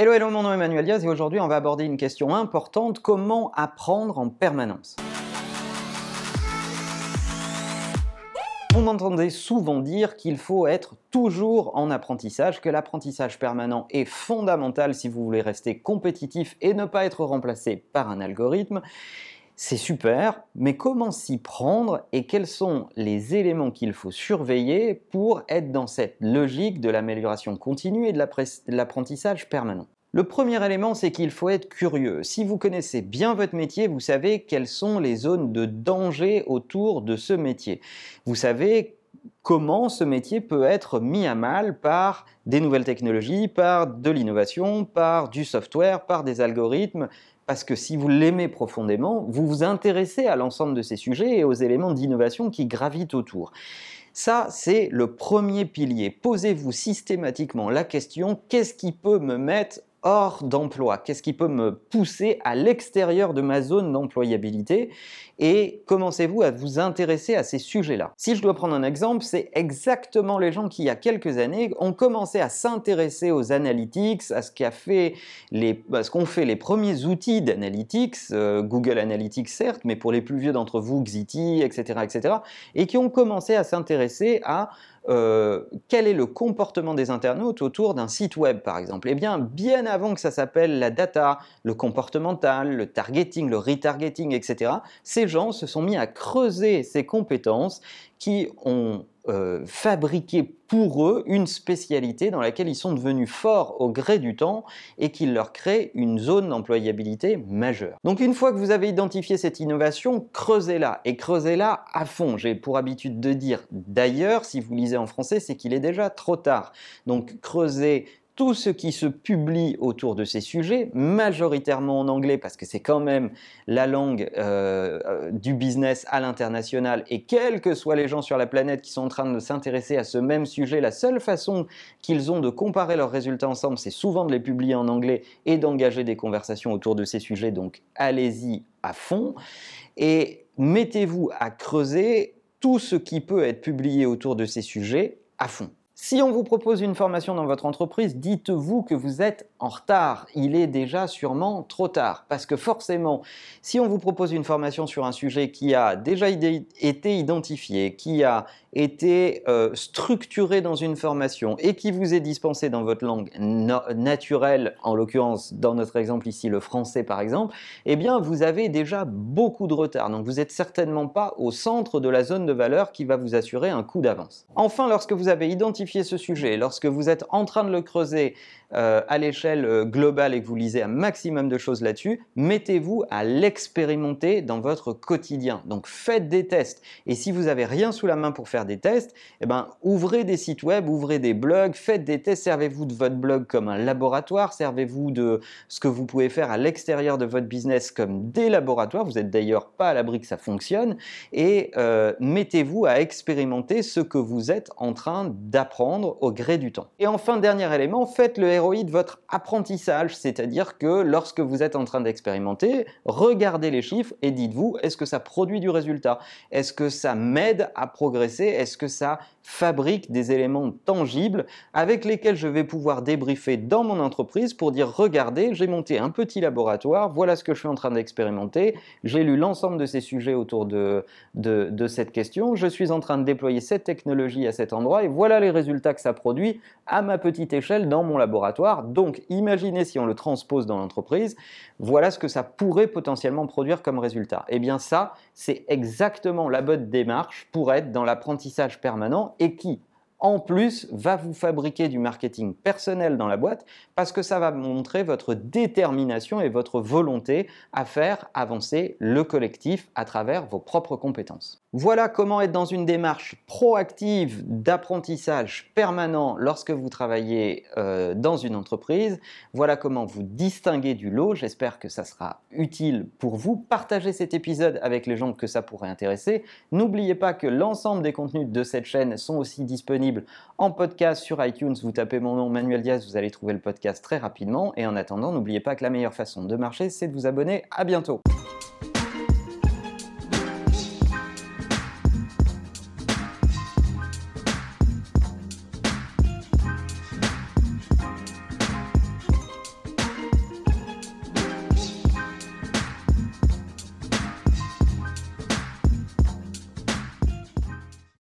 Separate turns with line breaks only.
Hello, hello, mon nom est Emmanuel Diaz et aujourd'hui on va aborder une question importante, comment apprendre en permanence? Vous m'entendez souvent dire qu'il faut être toujours en apprentissage, que l'apprentissage permanent est fondamental si vous voulez rester compétitif et ne pas être remplacé par un algorithme. C'est super, mais comment s'y prendre et quels sont les éléments qu'il faut surveiller pour être dans cette logique de l'amélioration continue et de l'apprentissage permanent? Le premier élément, c'est qu'il faut être curieux. Si vous connaissez bien votre métier, vous savez quelles sont les zones de danger autour de ce métier. Vous savez comment ce métier peut être mis à mal par des nouvelles technologies, par de l'innovation, par du software, par des algorithmes, parce que si vous l'aimez profondément, vous vous intéressez à l'ensemble de ces sujets et aux éléments d'innovation qui gravitent autour. Ça, c'est le premier pilier. Posez-vous systématiquement la question, qu'est-ce qui peut me mettre hors d'emploi Qu'est-ce qui peut me pousser à l'extérieur de ma zone d'employabilité Et commencez-vous à vous intéresser à ces sujets-là? Si je dois prendre un exemple, c'est exactement les gens qui, il y a quelques années, ont commencé à s'intéresser aux analytics, à ce qu'ont fait, les, fait les premiers outils d'analytics, euh, Google Analytics certes, mais pour les plus vieux d'entre vous, Xiti, etc., etc., et qui ont commencé à s'intéresser à euh, quel est le comportement des internautes autour d'un site web, par exemple? Eh bien, bien avant que ça s'appelle la data, le comportemental, le targeting, le retargeting, etc., ces gens se sont mis à creuser ces compétences qui ont euh, fabriqué pour eux une spécialité dans laquelle ils sont devenus forts au gré du temps et qui leur crée une zone d'employabilité majeure. Donc une fois que vous avez identifié cette innovation, creusez-la et creusez-la à fond. J'ai pour habitude de dire d'ailleurs, si vous lisez en français, c'est qu'il est déjà trop tard. Donc creusez tout ce qui se publie autour de ces sujets, majoritairement en anglais parce que c'est quand même la langue euh, euh, du business à l'international et quels que soient les gens sur la planète qui sont en train de s'intéresser à ce même sujet, la seule façon qu'ils ont de comparer leurs résultats ensemble, c'est souvent de les publier en anglais et d'engager des conversations autour de ces sujets. Donc allez-y à fond et mettez-vous à creuser tout ce qui peut être publié autour de ces sujets à fond. Si on vous propose une formation dans votre entreprise, dites-vous que vous êtes en retard. Il est déjà sûrement trop tard. Parce que forcément, si on vous propose une formation sur un sujet qui a déjà été identifié, qui a été euh, structuré dans une formation et qui vous est dispensé dans votre langue naturelle, en l'occurrence dans notre exemple ici le français par exemple, eh bien vous avez déjà beaucoup de retard. Donc vous n'êtes certainement pas au centre de la zone de valeur qui va vous assurer un coup d'avance. Enfin, lorsque vous avez identifié ce sujet, lorsque vous êtes en train de le creuser euh, à l'échelle euh, globale et que vous lisez un maximum de choses là-dessus, mettez-vous à l'expérimenter dans votre quotidien. Donc faites des tests. Et si vous n'avez rien sous la main pour faire des tests, eh ben, ouvrez des sites web, ouvrez des blogs, faites des tests, servez-vous de votre blog comme un laboratoire, servez-vous de ce que vous pouvez faire à l'extérieur de votre business comme des laboratoires. Vous n'êtes d'ailleurs pas à l'abri que ça fonctionne. Et euh, mettez-vous à expérimenter ce que vous êtes en train d'apprendre au gré du temps. Et enfin, dernier élément, faites le de votre apprentissage, c'est-à-dire que lorsque vous êtes en train d'expérimenter, regardez les chiffres et dites-vous, est-ce que ça produit du résultat? Est-ce que ça m'aide à progresser? Est-ce que ça fabrique des éléments tangibles avec lesquels je vais pouvoir débriefer dans mon entreprise pour dire, regardez, j'ai monté un petit laboratoire, voilà ce que je suis en train d'expérimenter, j'ai lu l'ensemble de ces sujets autour de, de cette question, je suis en train de déployer cette technologie à cet endroit et voilà les résultats que ça produit à ma petite échelle dans mon laboratoire. Donc imaginez si on le transpose dans l'entreprise, voilà ce que ça pourrait potentiellement produire comme résultat. Eh bien ça, c'est exactement la bonne démarche pour être dans l'apprentissage permanent et qui, en plus, va vous fabriquer du marketing personnel dans la boîte parce que ça va montrer votre détermination et votre volonté à faire avancer le collectif à travers vos propres compétences. Voilà comment être dans une démarche proactive d'apprentissage permanent lorsque vous travaillez euh, dans une entreprise. Voilà comment vous distinguer du lot. J'espère que ça sera utile pour vous. Partagez cet épisode avec les gens que ça pourrait intéresser. N'oubliez pas que l'ensemble des contenus de cette chaîne sont aussi disponibles en podcast sur iTunes. Vous tapez mon nom Manuel Diaz, vous allez trouver le podcast très rapidement. Et en attendant, n'oubliez pas que la meilleure façon de marcher, c'est de vous abonner. À bientôt.